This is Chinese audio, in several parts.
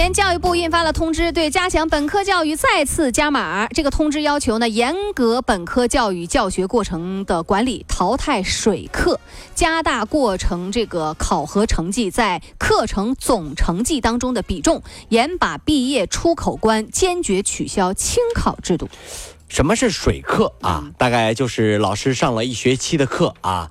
前，教育部印发了通知，对加强本科教育再次加码。这个通知要求呢，严格本科教育教学过程的管理，淘汰水课，加大过程这个考核成绩在课程总成绩当中的比重，严把毕业出口关，坚决取消清考制度。什么是水课啊？大概就是老师上了一学期的课啊。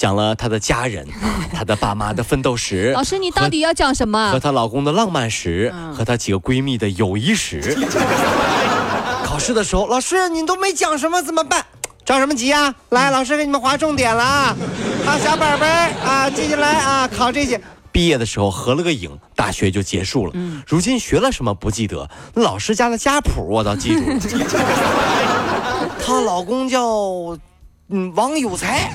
讲了她的家人，她的爸妈的奋斗史。老师，你到底要讲什么？和她老公的浪漫史，和她几个闺蜜的友谊史。考试的时候，老师你都没讲什么，怎么办？着什么急啊？来，老师给你们划重点了啊！好，小本本啊，记下来啊，考这些。毕业的时候合了个影，大学就结束了。嗯，如今学了什么不记得，老师家的家谱我倒记住了。她老公叫。嗯，王有才，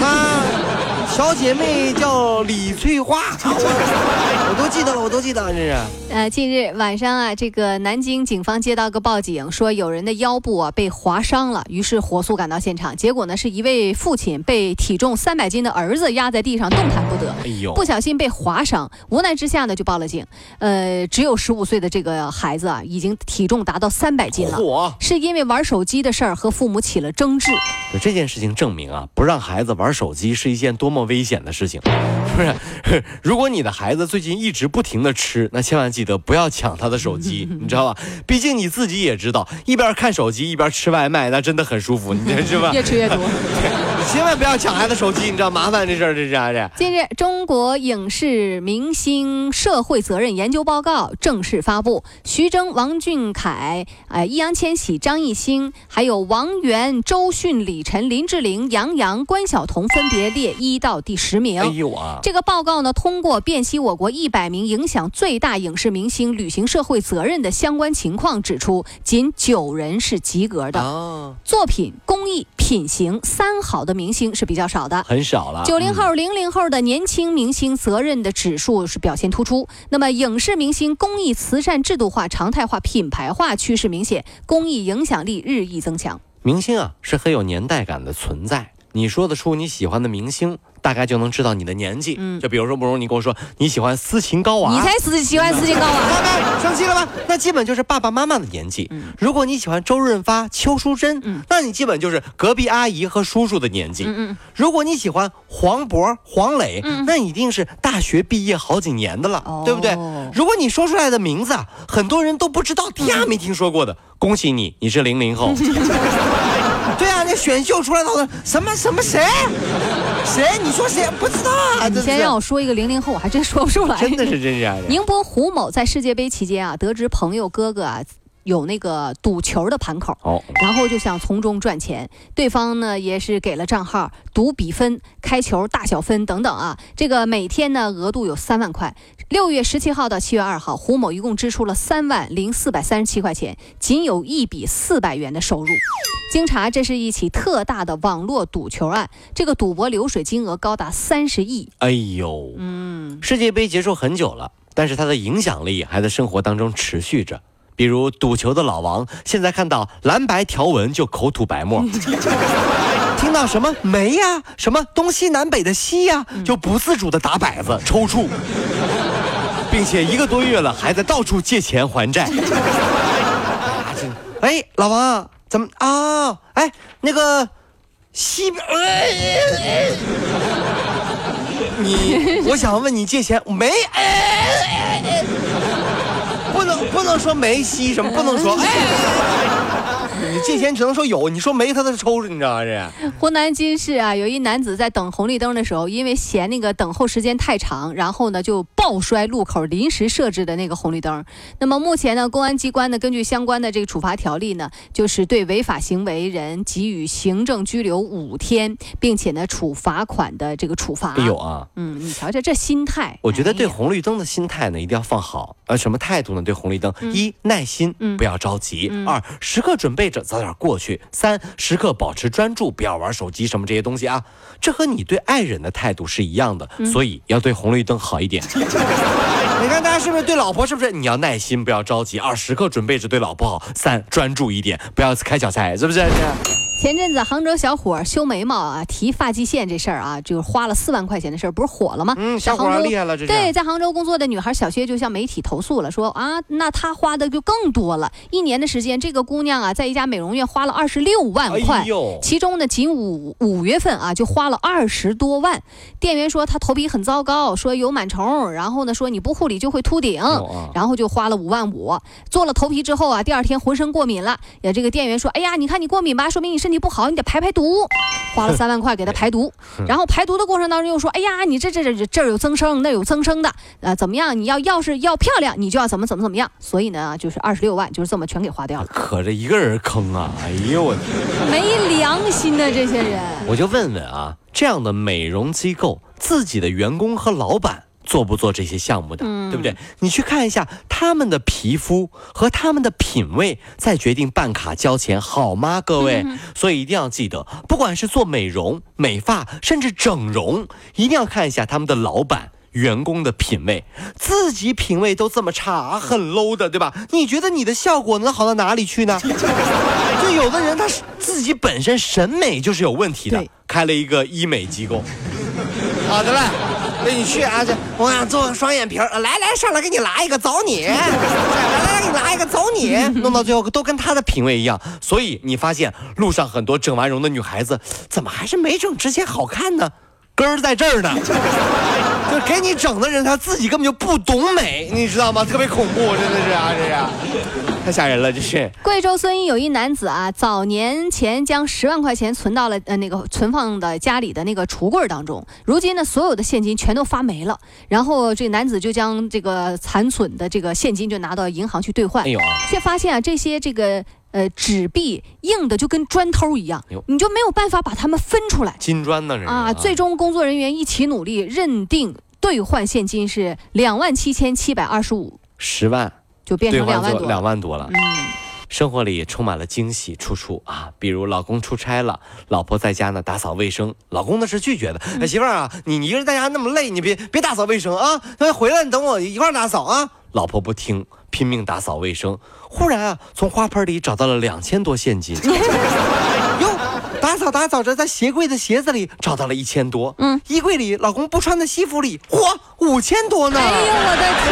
啊 小姐妹叫李翠花，我都记得了，我都记得了，这是。呃，近日晚上啊，这个南京警方接到个报警，说有人的腰部啊被划伤了，于是火速赶到现场。结果呢，是一位父亲被体重三百斤的儿子压在地上动弹不得，哎呦，不小心被划伤，无奈之下呢就报了警。呃，只有十五岁的这个孩子啊，已经体重达到三百斤了，是因为玩手机的事儿和父母起了争执。这件事情证明啊，不让孩子玩手机是一件多么危险的事情。不是，如果你的孩子最近一直不停的吃，那千万记得不要抢他的手机，你知道吧？毕竟你自己也知道，一边看手机一边吃外卖，那真的很舒服，你知道吧？越吃越多。千万不要抢孩子手机，你知道麻烦这事儿，这是啥这。近日，中国影视明星社会责任研究报告正式发布，徐峥、王俊凯、呃易烊千玺、张艺兴，还有王源、周迅、李晨、林志玲、杨洋、关晓彤分别列一到第十名。哎呦啊！这个报告呢，通过辨析我国一百名影响最大影视明星履行社会责任的相关情况，指出仅九人是及格的。哦。作品、工艺、品行三好的。明星是比较少的，很少了。九零后、零零后的年轻明星责任的指数是表现突出。那么，影视明星公益慈善制度化、常态化、品牌化趋势明显，公益影响力日益增强。明星啊，是很有年代感的存在。你说得出你喜欢的明星？大概就能知道你的年纪，嗯，就比如说，慕容你跟我说你喜欢斯琴高娃，你才喜喜欢斯琴高娃，生气了吧？那基本就是爸爸妈妈的年纪。如果你喜欢周润发、邱淑贞，嗯，那你基本就是隔壁阿姨和叔叔的年纪。嗯嗯。如果你喜欢黄渤、黄磊，那一定是大学毕业好几年的了，对不对？如果你说出来的名字啊，很多人都不知道，听没听说过的，恭喜你，你是零零后。对啊，那选秀出来的什么什么谁？谁？你说谁？不知道啊！你先让我说一个零零后，我还真说不出来。真的是真是。宁波胡某在世界杯期间啊，得知朋友哥哥啊。有那个赌球的盘口，然后就想从中赚钱。对方呢也是给了账号，赌比分、开球大小分等等啊。这个每天呢额度有三万块。六月十七号到七月二号，胡某一共支出了三万零四百三十七块钱，仅有一笔四百元的收入。经查，这是一起特大的网络赌球案，这个赌博流水金额高达三十亿。哎呦，嗯，世界杯结束很久了，但是它的影响力还在生活当中持续着。比如赌球的老王，现在看到蓝白条纹就口吐白沫；听到什么煤呀、什么东西南北的西呀，就不自主的打摆子、抽搐，并且一个多月了，还在到处借钱还债。哎，老王，怎么啊？哎，那个西边，你，我想问你借钱没？不能不能说梅西什么，不能说。你借钱只能说有，你说没他都抽着，你知道吗？这湖南金市啊，有一男子在等红绿灯的时候，因为嫌那个等候时间太长，然后呢就暴摔路口临时设置的那个红绿灯。那么目前呢，公安机关呢根据相关的这个处罚条例呢，就是对违法行为人给予行政拘留五天，并且呢处罚款的这个处罚。哎呦啊，嗯，你瞧瞧这心态。我觉得对红绿灯的心态呢一定要放好。呃，什么态度呢？对红绿灯，一耐心，不要着急；二时刻准备着。早点过去。三，时刻保持专注，不要玩手机什么这些东西啊。这和你对爱人的态度是一样的，所以要对红绿灯好一点。你看大家是不是对老婆是不是？你要耐心，不要着急二，时刻准备着对老婆好。三，专注一点，不要开小差，是不是？前阵子杭州小伙修眉毛啊，提发际线这事儿啊，就是花了四万块钱的事儿，不是火了吗？嗯，小伙厉害了，这对，在杭州工作的女孩小薛就向媒体投诉了，说啊，那她花的就更多了。一年的时间，这个姑娘啊，在一家美容院花了二十六万块，其中呢，仅五五月份啊，就花了二十多万。店员说她头皮很糟糕，说有螨虫，然后呢，说你不护理就会秃顶，然后就花了五万五。做了头皮之后啊，第二天浑身过敏了，也这个店员说，哎呀，你看你过敏吧，说明你身体。不好，你得排排毒，花了三万块给他排毒，然后排毒的过程当中又说，哎呀，你这这这这儿有增生，那有增生的，呃，怎么样？你要要是要漂亮，你就要怎么怎么怎么样。所以呢，就是二十六万就是这么全给花掉了。可这一个人坑啊！哎呦我，没良心的这些人。我就问问啊，这样的美容机构，自己的员工和老板。做不做这些项目的，对不对？你去看一下他们的皮肤和他们的品味，再决定办卡交钱，好吗？各位，所以一定要记得，不管是做美容、美发，甚至整容，一定要看一下他们的老板、员工的品味。自己品味都这么差，很 low 的，对吧？你觉得你的效果能好到哪里去呢？就有的人他是自己本身审美就是有问题的，开了一个医美机构。好的嘞。你去啊！这我想做个双眼皮儿，来来，上来给你拉一个，走你！来来来，给你拉一个，走你！弄到最后都跟他的品味一样，所以你发现路上很多整完容的女孩子，怎么还是没整之前好看呢？根儿在这儿呢，就给你整的人他自己根本就不懂美，你知道吗？特别恐怖，真的是啊，这是太吓人了，这是。贵州遵义有一男子啊，早年前将十万块钱存到了呃那个存放的家里的那个橱柜当中，如今呢所有的现金全都发霉了，然后这男子就将这个残存的这个现金就拿到银行去兑换，哎呦，却发现啊这些这个。呃，纸币硬的就跟砖头一样，你就没有办法把它们分出来。金砖呢？啊，最终工作人员一起努力，认定兑换现金是两万七千七百二十五，十万就变成两万多，两万多了。嗯，生活里充满了惊喜处处啊，比如老公出差了，老婆在家呢打扫卫生，老公呢是拒绝的。哎，媳妇儿啊，你一个人在家那么累，你别别打扫卫生啊，那回来你等我一块打扫啊。老婆不听，拼命打扫卫生。忽然啊，从花盆里找到了两千多现金。哟，打扫打扫着，在鞋柜的鞋子里找到了一千多。嗯，衣柜里老公不穿的西服里，嚯，五千多呢！哎呦，我的天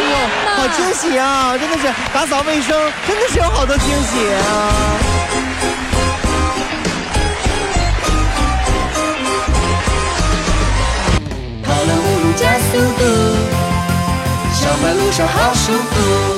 好惊喜啊！真的是打扫卫生，真的是有好多惊喜啊！跑了五路加速度，上班路上好舒服。